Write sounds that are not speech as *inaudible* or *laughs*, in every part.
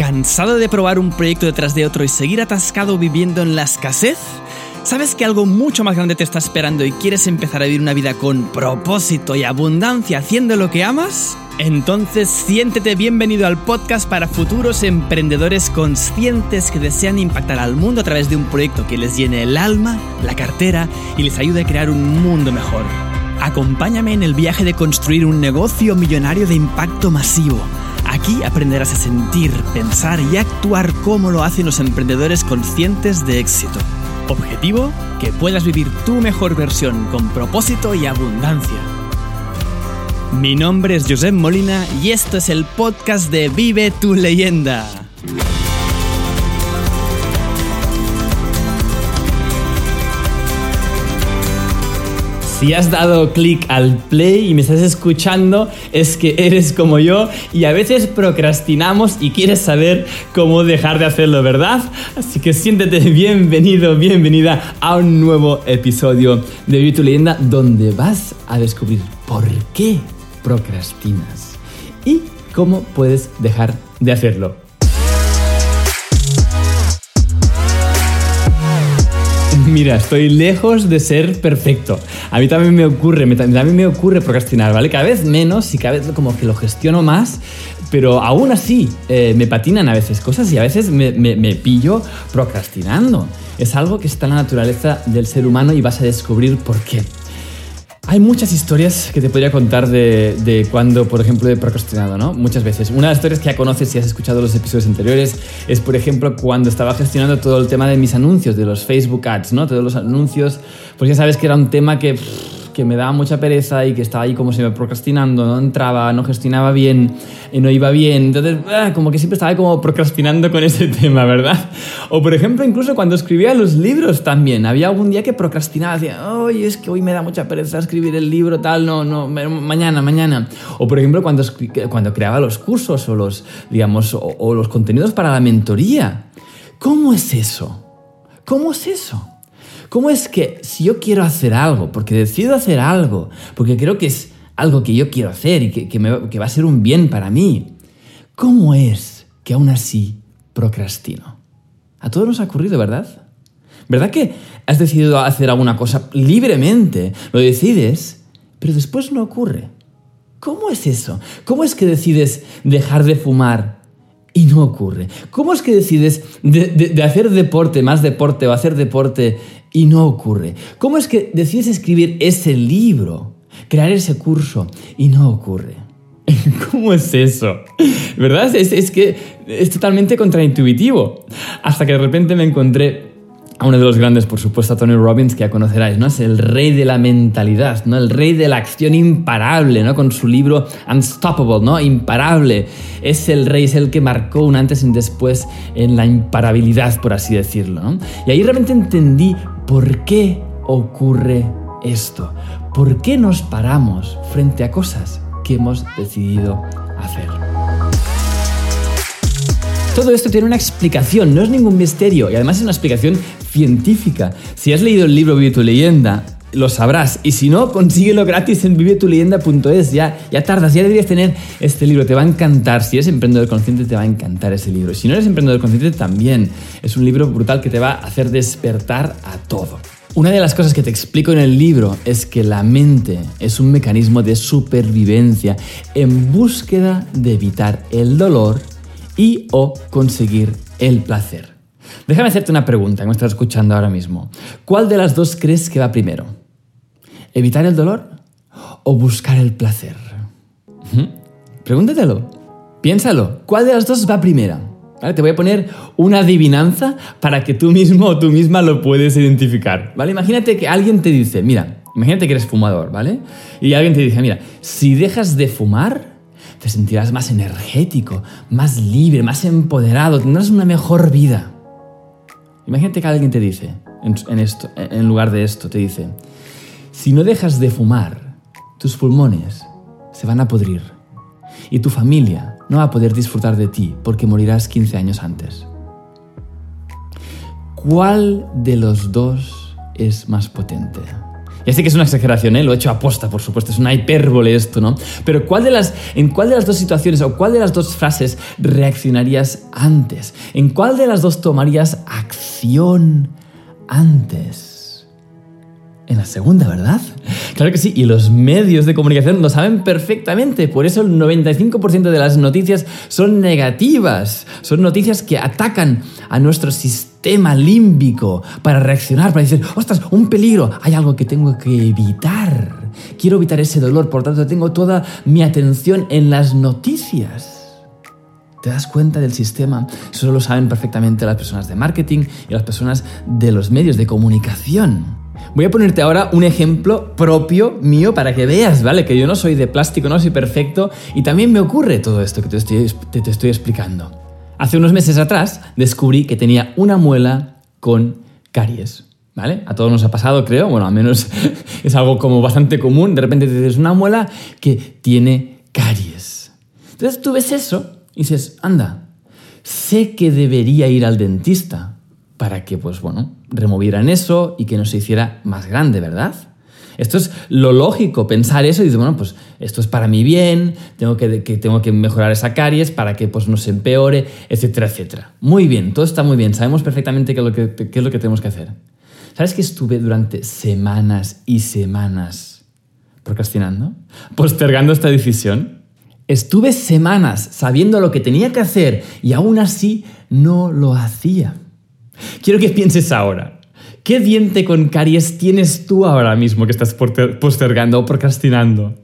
¿Cansado de probar un proyecto detrás de otro y seguir atascado viviendo en la escasez? ¿Sabes que algo mucho más grande te está esperando y quieres empezar a vivir una vida con propósito y abundancia haciendo lo que amas? Entonces siéntete bienvenido al podcast para futuros emprendedores conscientes que desean impactar al mundo a través de un proyecto que les llene el alma, la cartera y les ayude a crear un mundo mejor. Acompáñame en el viaje de construir un negocio millonario de impacto masivo. Aquí aprenderás a sentir, pensar y actuar como lo hacen los emprendedores conscientes de éxito. Objetivo, que puedas vivir tu mejor versión con propósito y abundancia. Mi nombre es Josep Molina y esto es el podcast de Vive tu leyenda. Si has dado clic al play y me estás escuchando, es que eres como yo y a veces procrastinamos y quieres saber cómo dejar de hacerlo, ¿verdad? Así que siéntete bienvenido, bienvenida a un nuevo episodio de Vive tu leyenda donde vas a descubrir por qué procrastinas y cómo puedes dejar de hacerlo. Mira, estoy lejos de ser perfecto. A mí también me ocurre, me, también me ocurre procrastinar, ¿vale? Cada vez menos y cada vez como que lo gestiono más, pero aún así eh, me patinan a veces cosas y a veces me, me pillo procrastinando. Es algo que está en la naturaleza del ser humano y vas a descubrir por qué. Hay muchas historias que te podría contar de, de, cuando, por ejemplo, he procrastinado, ¿no? Muchas veces. Una de las historias que ya conoces si has escuchado los episodios anteriores es, por ejemplo, cuando estaba gestionando todo el tema de mis anuncios, de los Facebook Ads, ¿no? Todos los anuncios, pues ya sabes que era un tema que que me daba mucha pereza y que estaba ahí como me procrastinando, no entraba, no gestionaba bien, y no iba bien. Entonces, ah, como que siempre estaba como procrastinando con ese *laughs* tema, ¿verdad? O por ejemplo, incluso cuando escribía los libros también, había algún día que procrastinaba, decía, oye, es que hoy me da mucha pereza escribir el libro, tal, no, no, mañana, mañana. O por ejemplo, cuando, cuando creaba los cursos o los, digamos, o los contenidos para la mentoría. ¿Cómo es eso? ¿Cómo es eso? ¿Cómo es que si yo quiero hacer algo, porque decido hacer algo, porque creo que es algo que yo quiero hacer y que, va a ser un bien para mí, ¿cómo es que aún así procrastino? A todos nos ha ocurrido, ¿verdad? ¿Verdad que has decidido hacer alguna cosa libremente? Lo decides, pero después no ocurre. ¿Cómo es eso? ¿Cómo es que decides dejar de fumar y no ocurre? ¿Cómo es que decides de, de, hacer deporte, más deporte o hacer deporte y no ocurre. ¿Cómo es que decides escribir ese libro, crear ese curso y no ocurre? *laughs* ¿Cómo es eso? ¿Verdad? Es, que es totalmente contraintuitivo. Hasta que de repente me encontré a uno de los grandes, por supuesto, a Tony Robbins, que ya conoceráis, ¿no? Es el rey de la mentalidad, ¿no? El rey de la acción imparable, ¿no? Con su libro Unstoppable, ¿no? Imparable. Es el rey, es el que marcó un antes y un después en la imparabilidad, por así decirlo, ¿no? Y ahí realmente entendí ¿Por qué ocurre esto? ¿Por qué nos paramos frente a cosas que hemos decidido hacer? Todo esto tiene una explicación, no es ningún misterio y además es una explicación científica. Si has leído el libro Vive tu leyenda, lo sabrás. Y si no, consíguelo gratis en vivetuleyenda.es. Ya, ya tardas, ya deberías tener este libro. Te va a encantar. Si eres emprendedor consciente, te va a encantar ese libro. Si no eres emprendedor consciente, también. Es un libro brutal que te va a hacer despertar a todo. Una de las cosas que te explico en el libro es que la mente es un mecanismo de supervivencia en búsqueda de evitar el dolor y o conseguir el placer. Déjame hacerte una pregunta que me estás escuchando ahora mismo. ¿Cuál de las dos crees que va primero? ¿Evitar el dolor o buscar el placer? Pregúntatelo. Piénsalo. ¿Cuál de las dos va primera? Te voy a poner una adivinanza para que tú mismo o tú misma lo puedes identificar. ¿vale? Imagínate que alguien te dice, mira, imagínate que eres fumador, ¿vale? Y alguien te dice, mira, si dejas de fumar, te sentirás más energético, más libre, más empoderado, tendrás una mejor vida. Imagínate que alguien te dice, en, esto, en lugar de esto, te dice, si no dejas de fumar, tus pulmones se van a podrir y tu familia no va a poder disfrutar de ti porque morirás 15 años antes. ¿Cuál de los dos es más potente? Ya sé que es una exageración, ¿eh? lo he hecho aposta, por supuesto, es una hipérbole esto, ¿no? Pero ¿cuál de las, ¿en cuál de las dos situaciones o cuál de las dos frases reaccionarías antes? ¿En cuál de las dos tomarías acción antes? En la segunda, ¿verdad? Claro que sí, y los medios de comunicación lo saben perfectamente, por eso el 95% de las noticias son negativas, son noticias que atacan a nuestro sistema límbico para reaccionar, para decir, ostras, un peligro, hay algo que tengo que evitar, quiero evitar ese dolor, por tanto tengo toda mi atención en las noticias. ¿Te das cuenta del sistema? Eso lo saben perfectamente las personas de marketing y las personas de los medios de comunicación. Voy a ponerte ahora un ejemplo propio mío para que veas, ¿vale? Que yo no soy de plástico, no soy perfecto y también me ocurre todo esto que te estoy, explicando. Hace unos meses atrás descubrí que tenía una muela con caries. ¿Vale? A todos nos ha pasado, creo. Bueno, al menos *laughs* es algo como bastante común. De repente te dices una muela que tiene caries. Entonces tú ves eso y dices, anda, sé que debería ir al dentista para que, pues bueno, removieran eso y que no se hiciera más grande, ¿verdad? Esto es lo lógico, pensar eso y decir, bueno, pues esto es para mi bien, tengo que, tengo que mejorar esa caries para que pues, no se empeore, etcétera, etcétera. Muy bien, todo está muy bien, sabemos perfectamente qué es lo que, qué es lo que tenemos que hacer. ¿Sabes que estuve durante semanas y semanas procrastinando? Postergando esta decisión. Estuve semanas sabiendo lo que tenía que hacer y aún así no lo hacía. Quiero que pienses ahora. ¿Qué diente con caries tienes tú ahora mismo que estás postergando o procrastinando?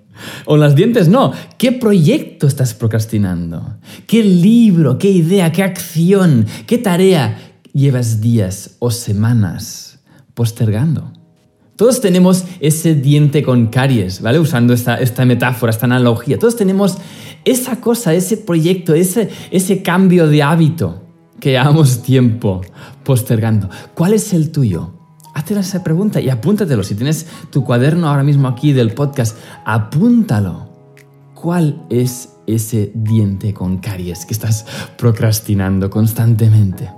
O las dientes no. ¿Qué proyecto estás procrastinando? ¿Qué libro, qué idea, qué acción, qué tarea llevas días o semanas postergando? Todos tenemos ese diente con caries, ¿vale? Usando esta, esta metáfora, esta analogía. Todos tenemos esa cosa, ese proyecto, ese, ese cambio de hábito que llevamos tiempo postergando. ¿Cuál es el tuyo? Hazte esa pregunta y apúntatelo. Si tienes tu cuaderno ahora mismo aquí del podcast, apúntalo. ¿Cuál es ese diente con caries que estás procrastinando constantemente?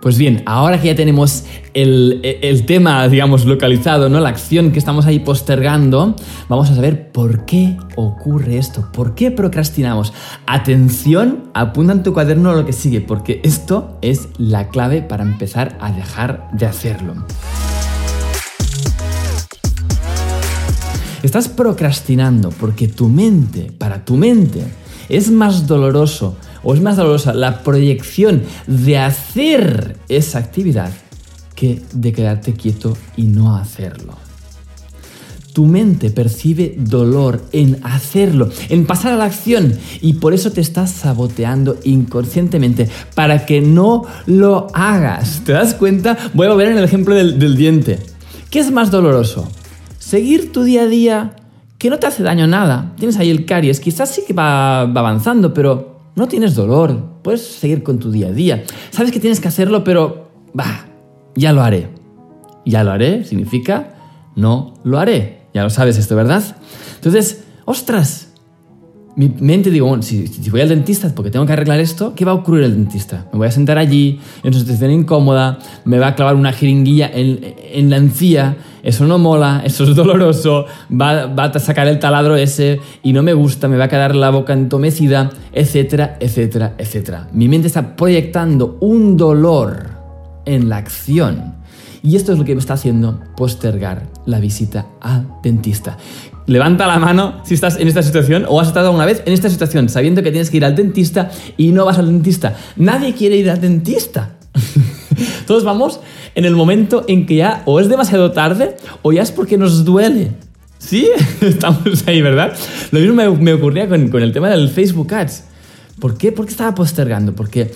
Pues bien, ahora que ya tenemos el, tema, digamos, localizado, ¿no? La acción que estamos ahí postergando, vamos a saber por qué ocurre esto, por qué procrastinamos. Atención, apunta en tu cuaderno lo que sigue, porque esto es la clave para empezar a dejar de hacerlo. Estás procrastinando porque tu mente, para tu mente, es más doloroso o es más dolorosa la proyección de hacer esa actividad que de quedarte quieto y no hacerlo. Tu mente percibe dolor en hacerlo, en pasar a la acción y por eso te estás saboteando inconscientemente para que no lo hagas. ¿Te das cuenta? Voy a volver en el ejemplo del, diente. ¿Qué es más doloroso? ¿Seguir tu día a día que no te hace daño nada? Tienes ahí el caries, quizás sí que va avanzando, pero no tienes dolor, puedes seguir con tu día a día. Sabes que tienes que hacerlo, pero, bah, ya lo haré. Ya lo haré significa no lo haré. Ya lo sabes esto, ¿verdad? Entonces, ostras, mi mente digo, si, voy al dentista porque tengo que arreglar esto, ¿qué va a ocurrir el dentista? Me voy a sentar allí, en una situación incómoda, me va a clavar una jeringuilla en, la encía, eso no mola, eso es doloroso, va, va, a sacar el taladro ese y no me gusta, me va a quedar la boca entomecida, etcétera, etcétera, etcétera. Mi mente está proyectando un dolor en la acción. Y esto es lo que me está haciendo postergar la visita al dentista. Levanta la mano si estás en esta situación o has estado alguna vez en esta situación sabiendo que tienes que ir al dentista y no vas al dentista. Nadie quiere ir al dentista. *laughs* Todos vamos en el momento en que ya o es demasiado tarde o ya es porque nos duele. ¿Sí? *laughs* Estamos ahí, ¿verdad? Lo mismo me, ocurría con, con el tema del Facebook Ads. ¿Por qué? Porque estaba postergando, porque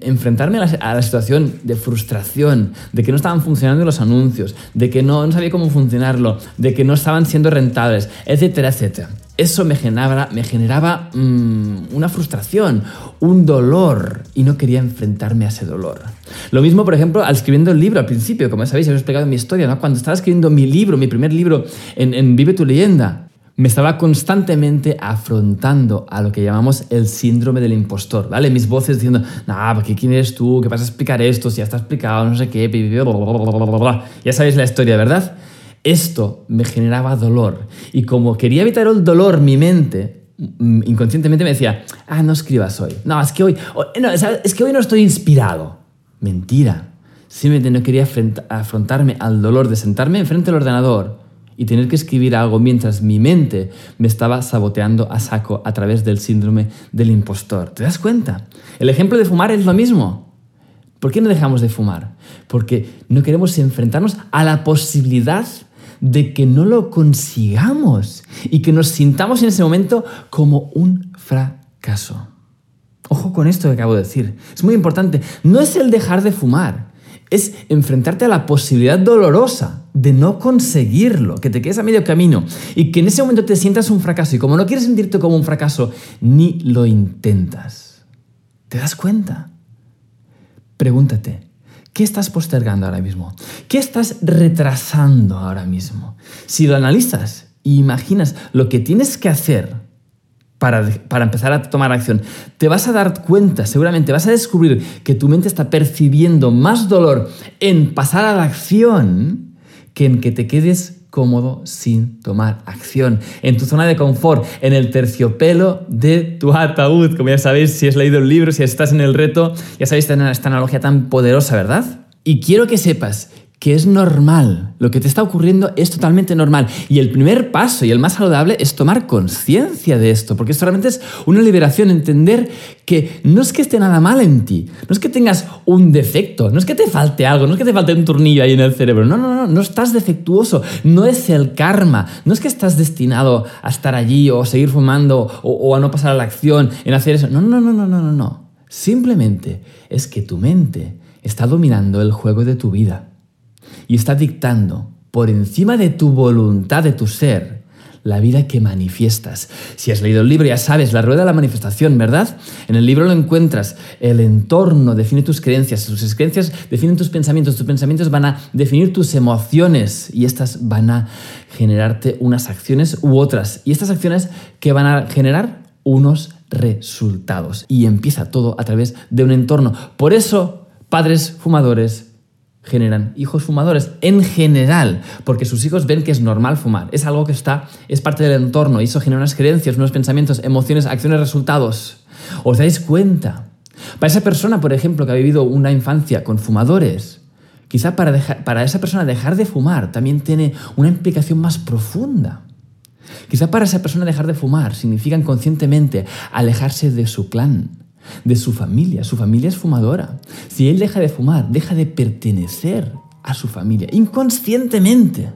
enfrentarme a la, situación de frustración, de que no estaban funcionando los anuncios, de que no, sabía cómo funcionarlo, de que no estaban siendo rentables, etcétera, etcétera. Eso me generaba, me generaba mm, una frustración, un dolor, y no quería enfrentarme a ese dolor. Lo mismo, por ejemplo, al escribiendo el libro al principio, como sabéis, os he explicado mi historia, ¿no? cuando estaba escribiendo mi libro, mi primer libro en, en Vive tu leyenda, me estaba constantemente afrontando a lo que llamamos el síndrome del impostor, ¿vale? Mis voces diciendo, nah, ¿qué quién eres tú? ¿Qué vas a explicar esto? Si ya está explicado, no sé qué, bla, bla, bla, ya sabéis la historia, ¿verdad? Esto me generaba dolor. Y como quería evitar el dolor, mi mente mm, inconscientemente me decía, ah, no escribas hoy. No, es que hoy, no, es que hoy no estoy inspirado. Mentira. Simplemente no quería afrontarme al dolor de sentarme enfrente del ordenador y tener que escribir algo mientras mi mente me estaba saboteando a saco a través del síndrome del impostor. ¿Te das cuenta? El ejemplo de fumar es lo mismo. ¿Por qué no dejamos de fumar? Porque no queremos enfrentarnos a la posibilidad de que no lo consigamos y que nos sintamos en ese momento como un fracaso. Ojo con esto que acabo de decir. Es muy importante. No es el dejar de fumar, es enfrentarte a la posibilidad dolorosa de no conseguirlo, que te quedes a medio camino y que en ese momento te sientas un fracaso y como no quieres sentirte como un fracaso, ni lo intentas. ¿Te das cuenta? Pregúntate, ¿qué estás postergando ahora mismo? ¿Qué estás retrasando ahora mismo? Si lo analizas y imaginas lo que tienes que hacer para, para, empezar a tomar acción, te vas a dar cuenta, seguramente vas a descubrir que tu mente está percibiendo más dolor en pasar a la acción que en que te quedes cómodo sin tomar acción, en tu zona de confort, en el terciopelo de tu ataúd. Como ya sabéis, si has leído el libro, si estás en el reto, ya sabéis esta analogía tan poderosa, ¿verdad? Y quiero que sepas que es normal. Lo que te está ocurriendo es totalmente normal. Y el primer paso y el más saludable es tomar conciencia de esto, porque esto realmente es una liberación, entender que no es que esté nada mal en ti, no es que tengas un defecto, no es que te falte algo, no es que te falte un tornillo ahí en el cerebro, no, no, no, no estás defectuoso, no es el karma, no es que estás destinado a estar allí o seguir fumando o, o a no pasar a la acción en hacer eso. No, no, no, no, no, no, no. Simplemente es que tu mente está dominando el juego de tu vida y está dictando por encima de tu voluntad, de tu ser, la vida que manifiestas. Si has leído el libro ya sabes, la rueda de la manifestación, ¿verdad? En el libro lo encuentras, el entorno define tus creencias, tus creencias definen tus pensamientos, tus pensamientos van a definir tus emociones y estas van a generarte unas acciones u otras. Y estas acciones que van a generar unos resultados. Y empieza todo a través de un entorno. Por eso, padres fumadores, generan hijos fumadores en general, porque sus hijos ven que es normal fumar. Es algo que está, es parte del entorno y eso genera unas creencias, unos pensamientos, emociones, acciones, resultados. ¿Os dais cuenta? Para esa persona, por ejemplo, que ha vivido una infancia con fumadores, quizá para, para esa persona dejar de fumar también tiene una implicación más profunda. Quizá para esa persona dejar de fumar significa inconscientemente alejarse de su clan, de su familia. Su familia es fumadora. Si él deja de fumar, deja de pertenecer a su familia, inconscientemente.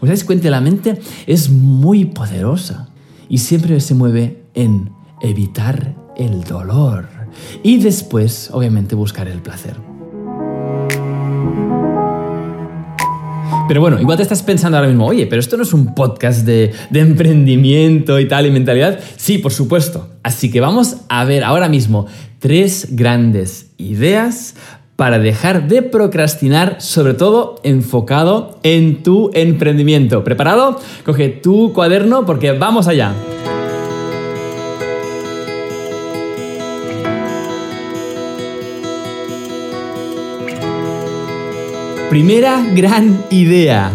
¿Os dais cuenta? La mente es muy poderosa y siempre se mueve en evitar el dolor y después, obviamente, buscar el placer. Pero bueno, igual te estás pensando ahora mismo, oye, pero esto no es un podcast de, emprendimiento y tal y mentalidad. Sí, por supuesto. Así que vamos a ver ahora mismo tres grandes ideas para dejar de procrastinar, sobre todo enfocado en tu emprendimiento. ¿Preparado? Coge tu cuaderno porque vamos allá. Primera gran idea.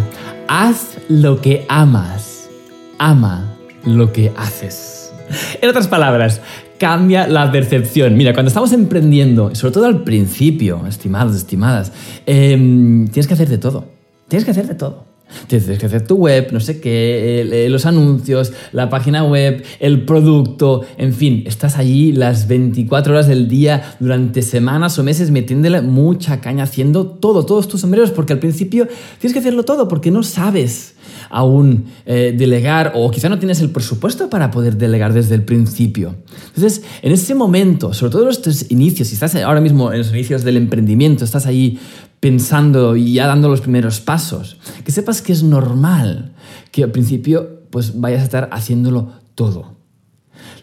Haz lo que amas. Ama lo que haces. En otras palabras, cambia la percepción. Mira, cuando estamos emprendiendo, sobre todo al principio, estimados, estimadas, em, tienes que hacer de todo. Tienes que hacer de todo. Tienes que hacer tu web, no sé qué, los anuncios, la página web, el producto, en fin, estás allí las 24 horas del día durante semanas o meses metiéndole mucha caña haciendo todo, todos tus sombreros, porque al principio tienes que hacerlo todo porque no sabes aún eh, delegar o quizá no tienes el presupuesto para poder delegar desde el principio. Entonces, en ese momento, sobre todo en estos inicios, si estás ahora mismo en los inicios del emprendimiento, estás ahí pensando y ya dando los primeros pasos, que sepas que es normal que al principio pues vayas a estar haciéndolo todo.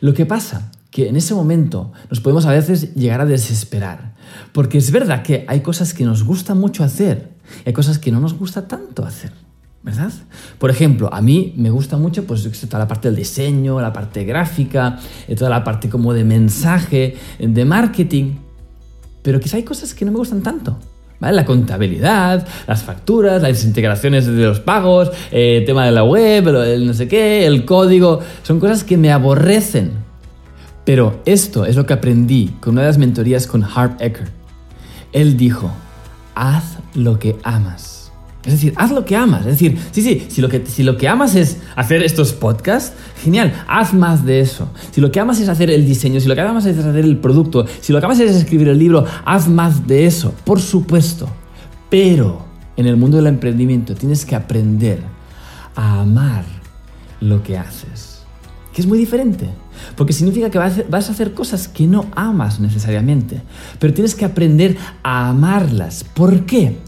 Lo que pasa que en ese momento nos podemos a veces llegar a desesperar, porque es verdad que hay cosas que nos gusta mucho hacer y hay cosas que no nos gusta tanto hacer. ¿verdad? Por ejemplo, a mí me gusta mucho pues, toda la parte del diseño, la parte gráfica, eh, toda la parte como de mensaje, de marketing, pero quizá hay cosas que no me gustan tanto. La contabilidad, las facturas, las integraciones de los pagos, eh, el tema de la web, el no sé qué, el código, son cosas que me aborrecen. Pero esto es lo que aprendí con una de las mentorías con Harp Ecker. Él dijo, haz lo que amas. Es decir, haz lo que amas. Es decir, sí, sí, si lo que, si lo que amas es hacer estos podcasts, genial, haz más de eso. Si lo que amas es hacer el diseño, si lo que amas es hacer el producto, si lo que amas es escribir el libro, haz más de eso, por supuesto. Pero en el mundo del emprendimiento tienes que aprender a amar lo que haces. Que es muy diferente. Porque significa que vas a hacer cosas que no amas necesariamente. Pero tienes que aprender a amarlas. ¿Por qué?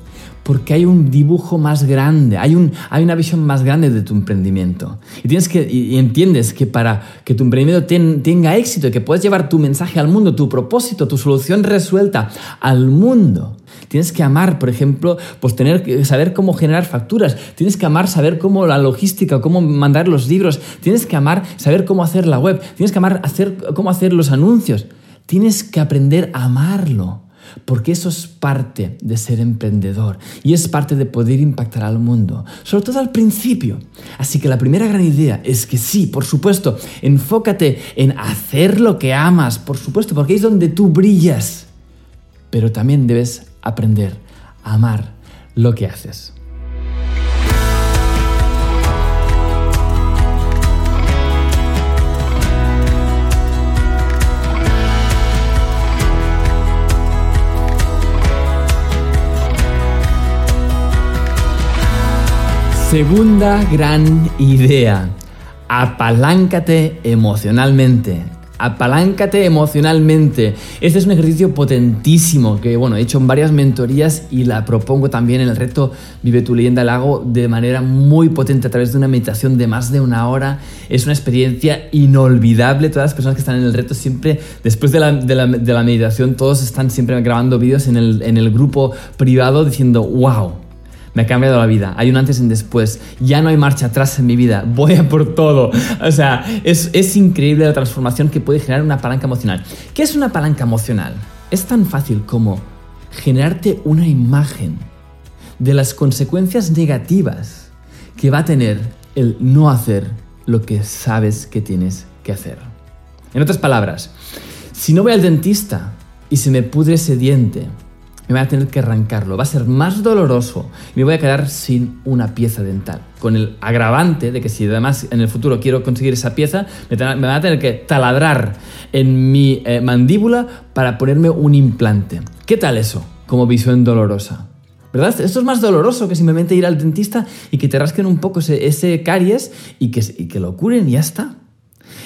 Porque hay un dibujo más grande, hay, un, hay una visión más grande de tu emprendimiento. Y, tienes que, y entiendes que para que tu emprendimiento tenga éxito y que puedas llevar tu mensaje al mundo, tu propósito, tu solución resuelta al mundo, tienes que amar, por ejemplo, pues tener, saber cómo generar facturas, tienes que amar saber cómo la logística, cómo mandar los libros, tienes que amar saber cómo hacer la web, tienes que amar hacer, cómo hacer los anuncios, tienes que aprender a amarlo porque eso es parte de ser emprendedor y es parte de poder impactar al mundo, sobre todo al principio. Así que la primera gran idea es que sí, por supuesto, enfócate en hacer lo que amas, por supuesto, porque es donde tú brillas, pero también debes aprender a amar lo que haces. Segunda gran idea. Apaláncate emocionalmente. Apaláncate emocionalmente. Este es un ejercicio potentísimo que, bueno, he hecho en varias mentorías y la propongo también en el reto Vive tu leyenda. La hago de manera muy potente a través de una meditación de más de una hora. Es una experiencia inolvidable. Todas las personas que están en el reto siempre, después de la, meditación, todos están siempre grabando vídeos en el, en el grupo privado diciendo, wow me ha cambiado la vida. Hay un antes y un después. Ya no hay marcha atrás en mi vida. Voy a por todo. O sea, es, es increíble la transformación que puede generar una palanca emocional. ¿Qué es una palanca emocional? Es tan fácil como generarte una imagen de las consecuencias negativas que va a tener el no hacer lo que sabes que tienes que hacer. En otras palabras, si no voy al dentista y se me pudre ese diente, me voy a tener que arrancarlo. Va a ser más doloroso me voy a quedar sin una pieza dental. Con el agravante de que si además en el futuro quiero conseguir esa pieza, me, me van a tener que taladrar en mi eh, mandíbula para ponerme un implante. ¿Qué tal eso como visión dolorosa? ¿Verdad? Esto es más doloroso que simplemente ir al dentista y que te rasquen un poco ese, caries y que, y que lo curen y ya está.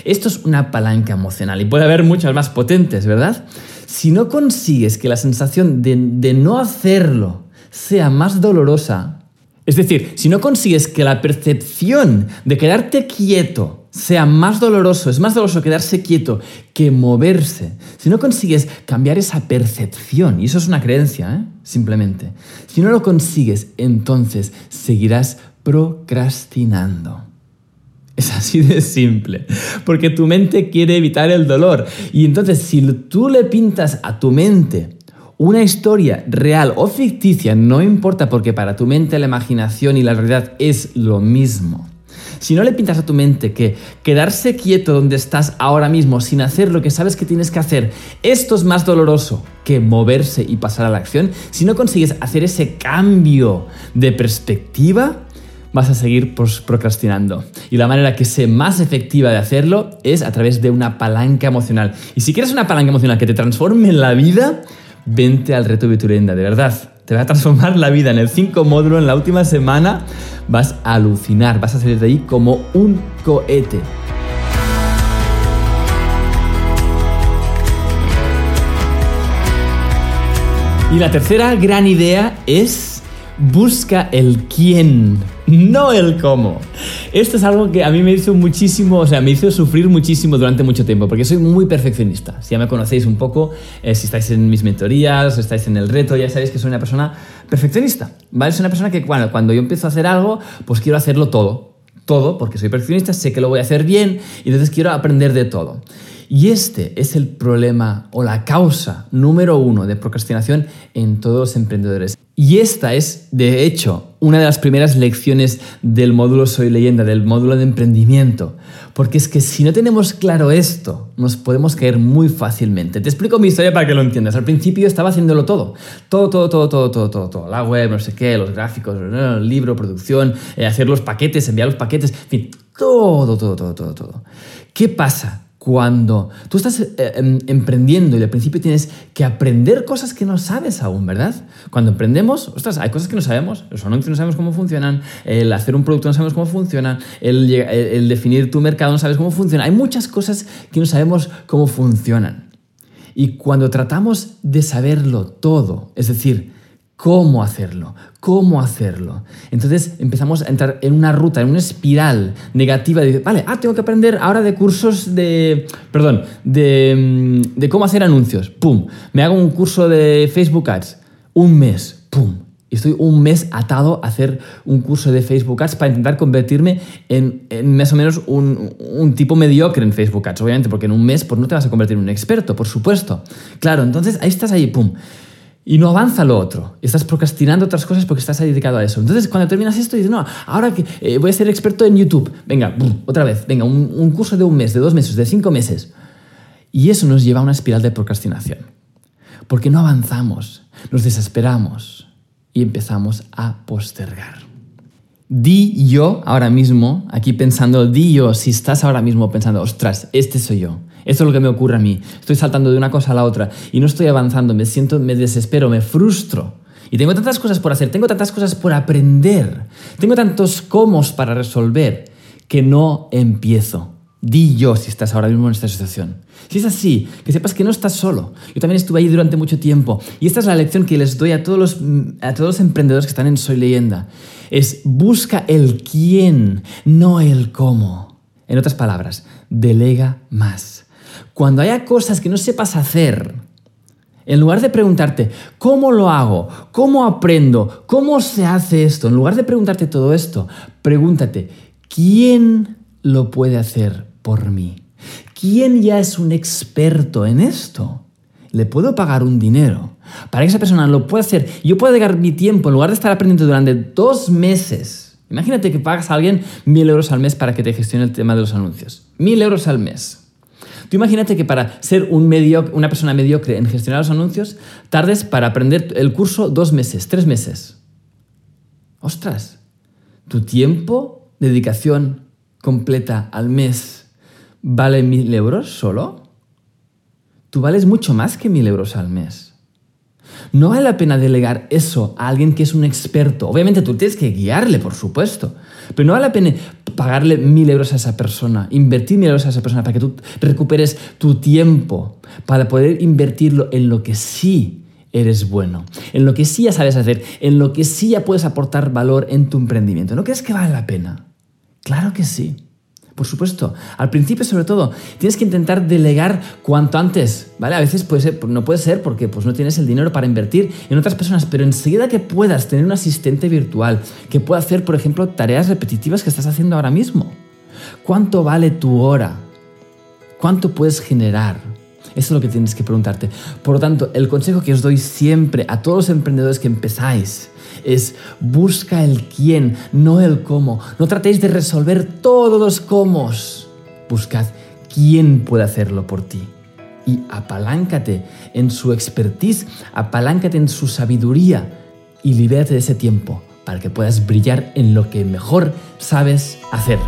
Esto es una palanca emocional y puede haber muchas más potentes, ¿verdad? Si no consigues que la sensación de, no hacerlo sea más dolorosa, es decir, si no consigues que la percepción de quedarte quieto sea más doloroso, es más doloroso quedarse quieto que moverse, si no consigues cambiar esa percepción, y eso es una creencia, ¿eh? simplemente, si no lo consigues, entonces seguirás procrastinando. Es así de simple, porque tu mente quiere evitar el dolor. Y entonces si tú le pintas a tu mente una historia real o ficticia, no importa porque para tu mente la imaginación y la realidad es lo mismo. Si no le pintas a tu mente que quedarse quieto donde estás ahora mismo sin hacer lo que sabes que tienes que hacer, esto es más doloroso que moverse y pasar a la acción, si no consigues hacer ese cambio de perspectiva, vas a seguir procrastinando. Y la manera que sea más efectiva de hacerlo es a través de una palanca emocional. Y si quieres una palanca emocional que te transforme en la vida, vente al reto Viturenda, de verdad. Te va a transformar la vida en el 5 módulo en la última semana. Vas a alucinar, vas a salir de ahí como un cohete. Y la tercera gran idea es busca el quién no el cómo. Esto es algo que a mí me hizo muchísimo, o sea, me hizo sufrir muchísimo durante mucho tiempo, porque soy muy perfeccionista. Si ya me conocéis un poco, eh, si estáis en mis mentorías, estáis en el reto, ya sabéis que soy una persona perfeccionista, ¿vale? Soy una persona que bueno, cuando yo empiezo a hacer algo, pues quiero hacerlo todo. Todo, porque soy perfeccionista, sé que lo voy a hacer bien, y entonces quiero aprender de todo. Y este es el problema o la causa número uno de procrastinación en todos los emprendedores. Y esta es, de hecho, una de las primeras lecciones del módulo Soy leyenda, del módulo de emprendimiento. Porque es que si no tenemos claro esto, nos podemos caer muy fácilmente. Te explico mi historia para que lo entiendas. Al principio estaba haciéndolo todo. Todo, todo, todo, todo, todo, todo. todo. La web, no sé qué, los gráficos, el libro, producción, eh, hacer los paquetes, enviar los paquetes, en fin, todo, todo, todo, todo, todo. ¿Qué pasa? Cuando tú estás eh, em, emprendiendo y al principio tienes que aprender cosas que no sabes aún, ¿verdad? Cuando emprendemos, ostras, hay cosas que no sabemos, los anuncios no sabemos cómo funcionan, el hacer un producto no sabemos cómo funciona, el, el definir tu mercado no sabes cómo funciona, hay muchas cosas que no sabemos cómo funcionan. Y cuando tratamos de saberlo todo, es decir, cómo hacerlo, cómo hacerlo. Entonces empezamos a entrar en una ruta, en una espiral negativa de, vale, ah, tengo que aprender ahora de cursos de, perdón, de, de cómo hacer anuncios. ¡Pum! Me hago un curso de Facebook Ads. Un mes. ¡Pum! Y estoy un mes atado a hacer un curso de Facebook Ads para intentar convertirme en, más o menos un, un, tipo mediocre en Facebook Ads, obviamente, porque en un mes pues, no te vas a convertir en un experto, por supuesto. Claro, entonces ahí estás ahí, ¡pum! Y no avanza lo otro. Estás procrastinando otras cosas porque estás dedicado a eso. Entonces, cuando terminas esto, dices, no, ahora que eh, voy a ser experto en YouTube. Venga, otra vez, venga, un, curso de un mes, de dos meses, de cinco meses. Y eso nos lleva a una espiral de procrastinación. Porque no avanzamos, nos desesperamos y empezamos a postergar. Di yo ahora mismo, aquí pensando, di yo, si estás ahora mismo pensando, ostras, este soy yo esto es lo que me ocurre a mí. Estoy saltando de una cosa a la otra y no estoy avanzando, me siento, me desespero, me frustro. Y tengo tantas cosas por hacer, tengo tantas cosas por aprender, tengo tantos cómo para resolver que no empiezo. Di yo si estás ahora mismo en esta situación. Si es así, que sepas que no estás solo. Yo también estuve ahí durante mucho tiempo. Y esta es la lección que les doy a todos los, a todos los emprendedores que están en Soy Leyenda. Es busca el quién, no el cómo. En otras palabras, delega más. Cuando haya cosas que no sepas hacer, en lugar de preguntarte, ¿cómo lo hago? ¿Cómo aprendo? ¿Cómo se hace esto? En lugar de preguntarte todo esto, pregúntate, ¿quién lo puede hacer por mí? ¿Quién ya es un experto en esto? Le puedo pagar un dinero para que esa persona lo pueda hacer. Yo puedo dedicar mi tiempo, en lugar de estar aprendiendo durante dos meses. Imagínate que pagas a alguien mil euros al mes para que te gestione el tema de los anuncios. Mil euros al mes. Tú imagínate que para ser un una persona mediocre en gestionar los anuncios, tardes para aprender el curso dos meses, tres meses. Ostras, tu tiempo, dedicación completa al mes, vale mil euros solo. Tú vales mucho más que mil euros al mes. No vale la pena delegar eso a alguien que es un experto. Obviamente tú tienes que guiarle, por supuesto. Pero no vale la pena pagarle mil euros a esa persona, invertir mil euros a esa persona para que tú recuperes tu tiempo, para poder invertirlo en lo que sí eres bueno, en lo que sí ya sabes hacer, en lo que sí ya puedes aportar valor en tu emprendimiento. ¿No crees que vale la pena? Claro que sí. Por supuesto, al principio sobre todo, tienes que intentar delegar cuanto antes, ¿vale? A veces puede ser, no puede ser porque pues, no tienes el dinero para invertir en otras personas, pero enseguida que puedas tener un asistente virtual que pueda hacer, por ejemplo, tareas repetitivas que estás haciendo ahora mismo. ¿Cuánto vale tu hora? ¿Cuánto puedes generar? Eso es lo que tienes que preguntarte. Por lo tanto, el consejo que os doy siempre a todos los emprendedores que empezáis es busca el quién, no el cómo. No tratéis de resolver todos los cómo. Buscad quién puede hacerlo por ti. Y apaláncate en su expertise, apaláncate en su sabiduría y libérate de ese tiempo para que puedas brillar en lo que mejor sabes hacer.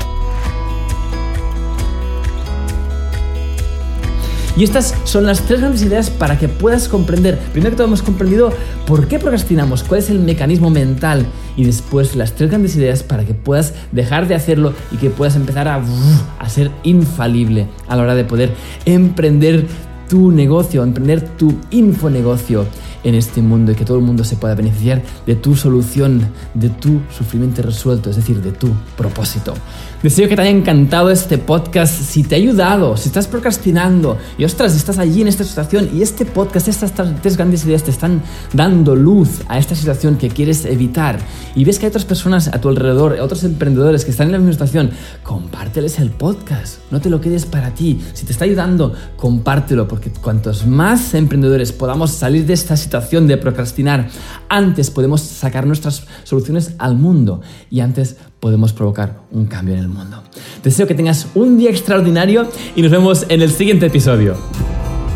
Y estas son las tres grandes ideas para que puedas comprender, primero que todo hemos comprendido por qué procrastinamos, cuál es el mecanismo mental. Y después las tres grandes ideas para que puedas dejar de hacerlo y que puedas empezar a, ser infalible a la hora de poder emprender tu negocio, emprender tu infonegocio en este mundo y que todo el mundo se pueda beneficiar de tu solución, de tu sufrimiento resuelto, es decir, de tu propósito. Deseo que te haya encantado este podcast, si te ha ayudado, si estás procrastinando y ostras, estás allí en esta situación y este podcast, estas tres grandes ideas te están dando luz a esta situación que quieres evitar y ves que hay otras personas a tu alrededor, otros emprendedores que están en la misma situación, compárteles el podcast, no te lo quedes para ti. Si te está ayudando, compártelo porque cuantos más emprendedores podamos salir de esta situación, de procrastinar, antes podemos sacar nuestras soluciones al mundo y antes podemos provocar un cambio en el mundo. Deseo que tengas un día extraordinario y nos vemos en el siguiente episodio.